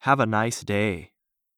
Have a nice day.